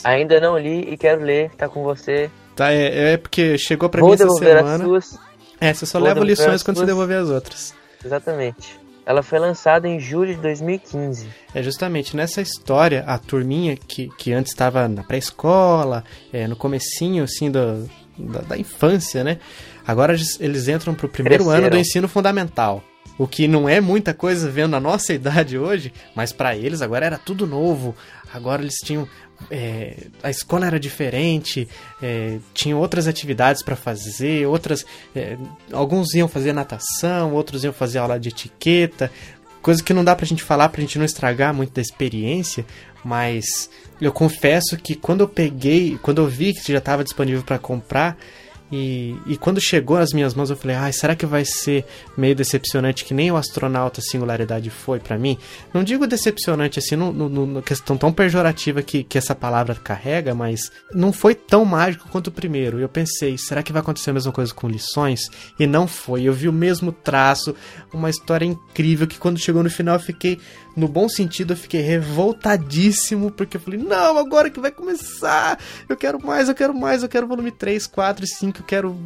Ainda não li e quero ler, tá com você. Tá, é, é porque chegou pra Vou mim essa semana. As suas. É, você só leva lições quando suas... você devolver as outras. Exatamente. Ela foi lançada em julho de 2015. É justamente nessa história, a turminha que, que antes estava na pré-escola, é, no comecinho assim do, da, da, infância, né? Agora eles entram pro primeiro Cresceram. ano do ensino fundamental. O que não é muita coisa vendo a nossa *laughs* idade hoje, mas para eles agora era tudo novo. Agora eles tinham é, a escola era diferente, é, tinha outras atividades para fazer, outras. É, alguns iam fazer natação, outros iam fazer aula de etiqueta, coisa que não dá pra gente falar pra gente não estragar muito da experiência, mas eu confesso que quando eu peguei, quando eu vi que já estava disponível para comprar, e, e quando chegou às minhas mãos, eu falei: ai, será que vai ser meio decepcionante que nem o astronauta singularidade foi para mim? Não digo decepcionante assim, no, questão tão pejorativa que, que essa palavra carrega, mas não foi tão mágico quanto o primeiro. Eu pensei: será que vai acontecer a mesma coisa com lições? E não foi. Eu vi o mesmo traço, uma história incrível que quando chegou no final eu fiquei no bom sentido, eu fiquei revoltadíssimo, porque eu falei, não, agora que vai começar, eu quero mais, eu quero mais, eu quero volume 3, 4 e 5, eu quero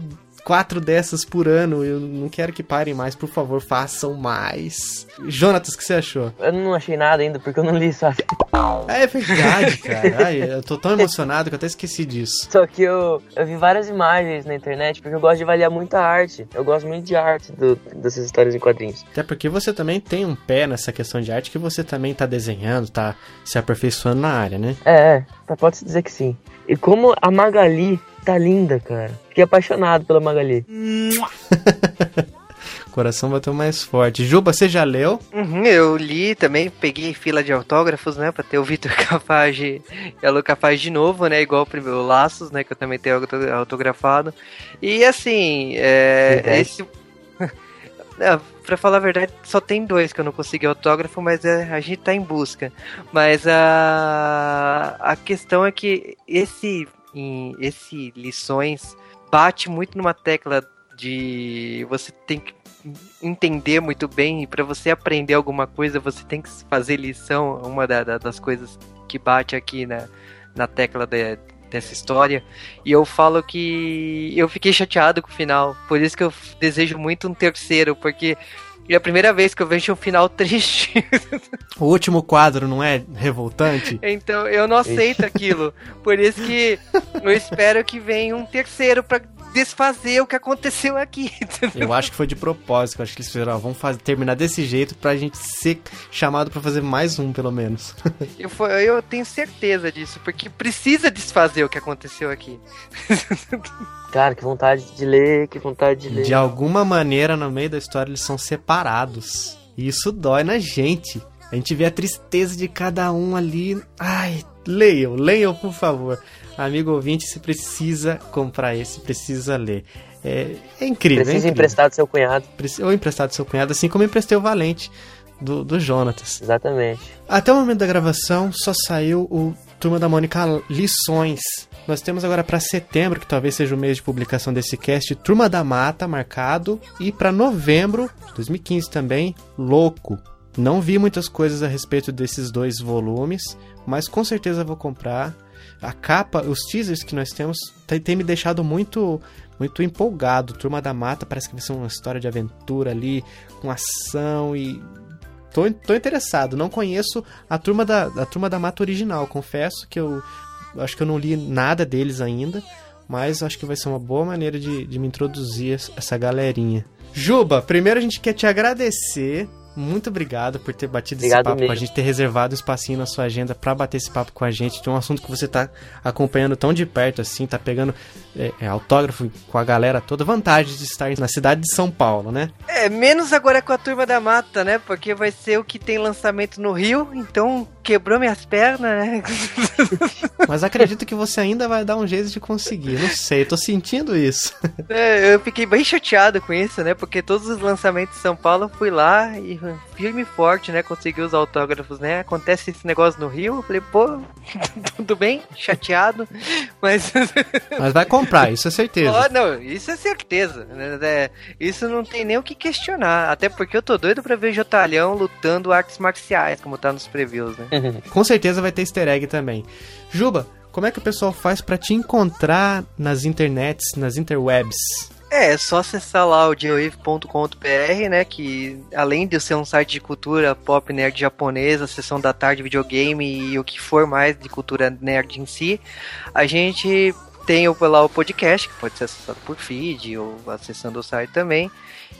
quatro dessas por ano. Eu não quero que parem mais, por favor, façam mais. Jonatas, o que você achou? Eu não achei nada ainda, porque eu não li, sabe? *laughs* É, é verdade, cara. Ai, eu tô tão emocionado que eu até esqueci disso. Só que eu, eu vi várias imagens na internet, porque eu gosto de avaliar muita arte. Eu gosto muito de arte do, dessas histórias em quadrinhos. Até porque você também tem um pé nessa questão de arte que você também tá desenhando, tá se aperfeiçoando na área, né? É, é. Pode-se dizer que sim. E como a Magali tá linda, cara. Fiquei apaixonado pela Magali. *laughs* Coração bateu mais forte. Juba, você já leu? Uhum, eu li também, peguei fila de autógrafos, né? Pra ter o *laughs* Vitor Cafage e a Lu Cafage de novo, né? Igual o primeiro Laços, né? Que eu também tenho autografado. E assim, é, é. esse. É, *laughs* pra falar a verdade, só tem dois que eu não consegui autógrafo, mas é, a gente tá em busca. Mas a, a questão é que esse em esse lições bate muito numa tecla de você tem que entender muito bem e para você aprender alguma coisa você tem que fazer lição uma da, da, das coisas que bate aqui na, na tecla de, dessa história e eu falo que eu fiquei chateado com o final por isso que eu desejo muito um terceiro porque é a primeira vez que eu vejo um final *laughs* triste. o último quadro não é revoltante? Então eu não aceito aquilo. Por isso que eu espero que venha um terceiro para desfazer o que aconteceu aqui. *laughs* Eu acho que foi de propósito. Eu acho que eles fizeram, ó, vamos fazer, terminar desse jeito pra gente ser chamado para fazer mais um, pelo menos. *laughs* eu, eu tenho certeza disso, porque precisa desfazer o que aconteceu aqui. *laughs* Cara, que vontade de ler, que vontade de ler. De alguma maneira, no meio da história, eles são separados. E isso dói na gente. A gente vê a tristeza de cada um ali. Ai, leiam, leiam, por favor. Amigo ouvinte, se precisa comprar esse, precisa ler. É, é incrível. Precisa é emprestar do seu cunhado. Ou emprestar do seu cunhado, assim como emprestei o Valente do, do Jonatas. Exatamente. Até o momento da gravação, só saiu o Turma da Mônica Lições. Nós temos agora para setembro, que talvez seja o mês de publicação desse cast, Turma da Mata marcado. E para novembro de 2015 também, Louco. Não vi muitas coisas a respeito desses dois volumes, mas com certeza vou comprar. A capa, os teasers que nós temos, tem, tem me deixado muito muito empolgado. Turma da Mata parece que vai ser uma história de aventura ali, com ação e tô, tô interessado. Não conheço a turma da, a turma da mata original. Confesso que eu acho que eu não li nada deles ainda. Mas acho que vai ser uma boa maneira de, de me introduzir essa galerinha. Juba, primeiro a gente quer te agradecer muito obrigado por ter batido obrigado esse papo mesmo. com a gente, ter reservado um espacinho na sua agenda para bater esse papo com a gente de um assunto que você tá acompanhando tão de perto assim, tá pegando é, é, autógrafo com a galera toda. Vantagem de estar na cidade de São Paulo, né? É, menos agora com a turma da mata, né? Porque vai ser o que tem lançamento no Rio, então quebrou minhas pernas, né? *laughs* Mas acredito que você ainda vai dar um jeito de conseguir. Não sei, tô sentindo isso. É, eu fiquei bem chateado com isso, né? Porque todos os lançamentos de São Paulo eu fui lá e firme e forte, né? Consegui os autógrafos, né? Acontece esse negócio no Rio, eu falei, pô, *laughs* tudo bem, chateado, mas. *laughs* mas vai comprar, isso é certeza. Oh, não, isso é certeza. Né? É, isso não tem nem o que questionar. Até porque eu tô doido pra ver Jotalhão lutando artes marciais, como tá nos previews, né? *laughs* Com certeza vai ter easter egg também. Juba, como é que o pessoal faz para te encontrar nas internets, nas interwebs? É, é só acessar lá o geowave.com.br, né, que além de ser um site de cultura pop nerd japonesa, sessão da tarde, videogame e o que for mais de cultura nerd em si, a gente tem lá o podcast, que pode ser acessado por feed ou acessando o site também.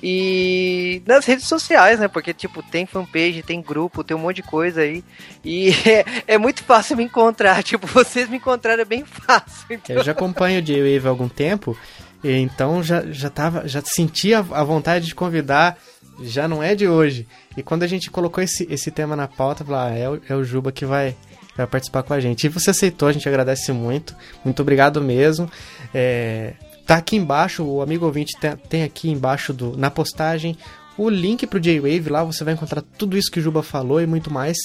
E nas redes sociais, né? Porque, tipo, tem fanpage, tem grupo, tem um monte de coisa aí. E *laughs* é, é muito fácil me encontrar. *laughs* Tipo, vocês me encontraram é bem fácil. Então... Eu já acompanho o J-Wave há algum tempo. Então já, já, tava, já sentia a vontade de convidar, já não é de hoje. E quando a gente colocou esse, esse tema na pauta, falou, ah, é, o, é o Juba que vai, vai participar com a gente. E você aceitou, a gente agradece muito. Muito obrigado mesmo. É, tá aqui embaixo, o amigo ouvinte tem, tem aqui embaixo do, na postagem o link pro J-Wave. Lá você vai encontrar tudo isso que o Juba falou e muito mais.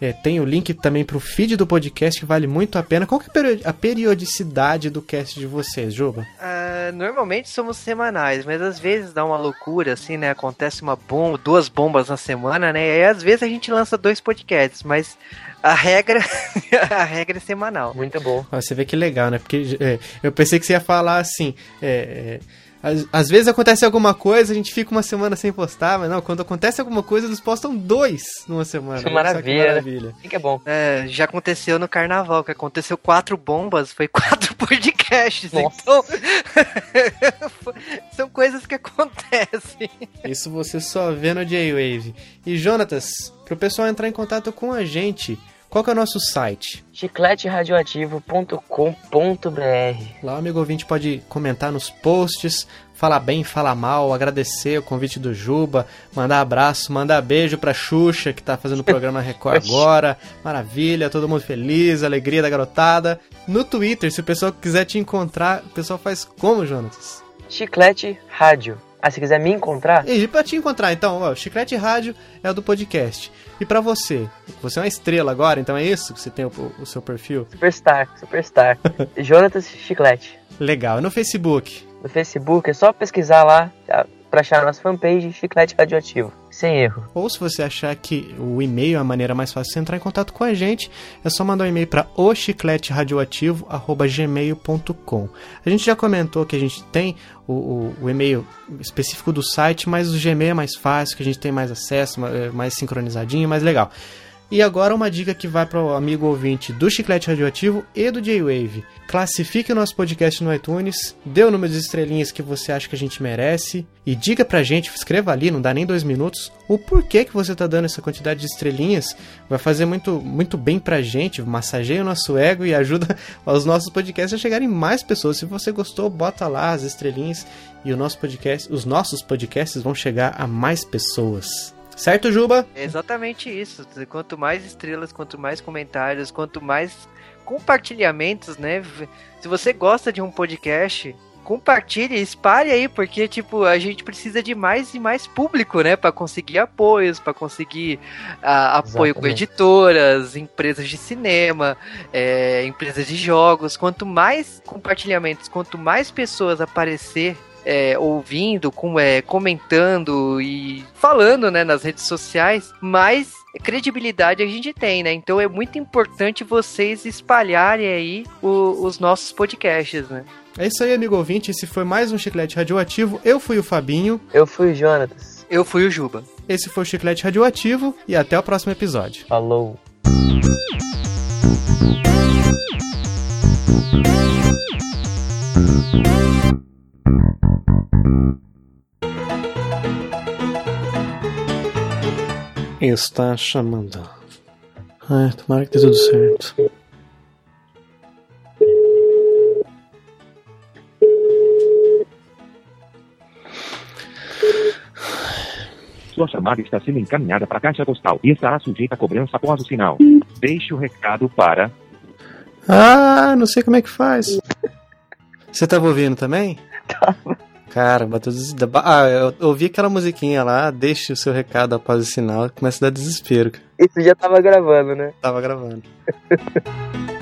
É, tem o link também pro feed do podcast que vale muito a pena. Qual que é a periodicidade do cast de vocês, Juba? Uh normalmente somos semanais, mas às vezes dá uma loucura, assim, né? Acontece uma bomba, duas bombas na semana, né? E às vezes a gente lança dois podcasts, mas a regra, *laughs* a regra é semanal. Muito bom. Você vê que legal, né? Porque é, eu pensei que você ia falar assim. É, é às, às, vezes acontece alguma coisa, a gente fica uma semana sem postar, mas não, quando acontece alguma coisa, eles postam dois numa semana. Que maravilha. Que maravilha. Que é bom. É, já aconteceu no carnaval, que aconteceu quatro bombas, foi *laughs* quatro podcasts. Nossa. Então, *laughs* são coisas que acontecem. Isso você só vê no J-Wave. E Jonatas, pro pessoal entrar em contato com a gente, qual que é o nosso site? chicleteradioativo.com.br Lá o amigo ouvinte pode comentar nos posts, falar bem, falar mal, agradecer o convite do Juba, mandar abraço, mandar beijo pra Xuxa, que tá fazendo o programa Record *laughs* agora. Maravilha, todo mundo feliz, alegria da garotada. No Twitter, se o pessoal quiser te encontrar, o pessoal faz como, Jonas? Chiclete Rádio. Ah, se quiser me encontrar? E pra te encontrar, então, ó, Chiclete Rádio é o do podcast. E para você? Você é uma estrela agora, então é isso que você tem o, o seu perfil? Superstar, superstar. *laughs* Jonatas Chiclete. Legal. E no Facebook? No Facebook é só pesquisar lá para achar nossa fanpage Chiclete Radioativo sem erro. Ou se você achar que o e-mail é a maneira mais fácil de entrar em contato com a gente, é só mandar um e-mail para ochicleteradioativo@gmail.com. A gente já comentou que a gente tem o, o, o, e-mail específico do site, mas o Gmail é mais fácil, que a gente tem mais acesso, é mais sincronizadinho, mais legal. E agora uma dica que vai para o amigo ouvinte do Chiclete Radioativo e do J-Wave. Classifique o nosso podcast no iTunes, dê o número de estrelinhas que você acha que a gente merece e diga pra gente, escreva ali, não dá nem dois minutos, o porquê que você tá dando essa quantidade de estrelinhas. Vai fazer muito, muito bem pra gente, massageia o nosso ego e ajuda *laughs* os nossos podcasts a chegarem mais pessoas. Se você gostou, bota lá as estrelinhas e o nosso podcast, os nossos podcasts vão chegar a mais pessoas. Certo, Juba? É exatamente isso. Quanto mais estrelas, quanto mais comentários, quanto mais compartilhamentos, né? Se você gosta de um podcast, compartilhe, espalhe aí, porque tipo, a gente precisa de mais e mais público, né, para conseguir apoios, para conseguir uh, apoio com editoras, empresas de cinema, é, empresas de jogos. Quanto mais compartilhamentos, quanto mais pessoas aparecer é, ouvindo, com, é, comentando e falando né, nas redes sociais, mais credibilidade a gente tem, né? Então é muito importante vocês espalharem aí o, os nossos podcasts, né? É isso aí, amigo ouvinte. Esse foi mais um Chiclete Radioativo. Eu fui o Fabinho. Eu fui o Jonatas. Eu fui o Juba. Esse foi o Chiclete Radioativo e até o próximo episódio. Falou. Está chamando. Ai, tomara que dê tudo certo. Sua chamada está sendo encaminhada para a caixa postal e estará sujeita a cobrança após o sinal. Deixe o recado para. Ah, não sei como é que faz. Você estava ouvindo também? *laughs* Tava. Cara, bateu des... Ah, eu ouvi aquela musiquinha lá, deixe o seu recado após o sinal, começa a dar desespero. Isso já tava gravando, né? Tava gravando. *laughs*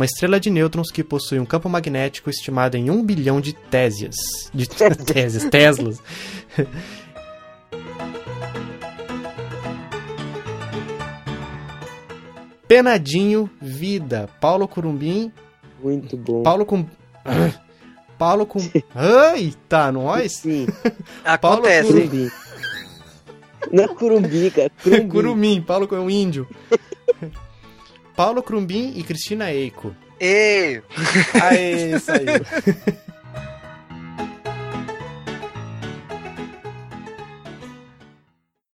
uma estrela de nêutrons que possui um campo magnético estimado em um bilhão de tésias. De *laughs* tésias, Teslas. Penadinho Vida. Paulo Curumbim. Muito bom. Paulo com. *coughs* Paulo com. Eita, nós? Sim. *laughs* Acontece. Curumbi. Não é Curumbi, cara. Curumbi. Curumim. Paulo com é um índio. *laughs* Paulo Crumbin e Cristina Eiko. Ei! *laughs* Aê, saiu.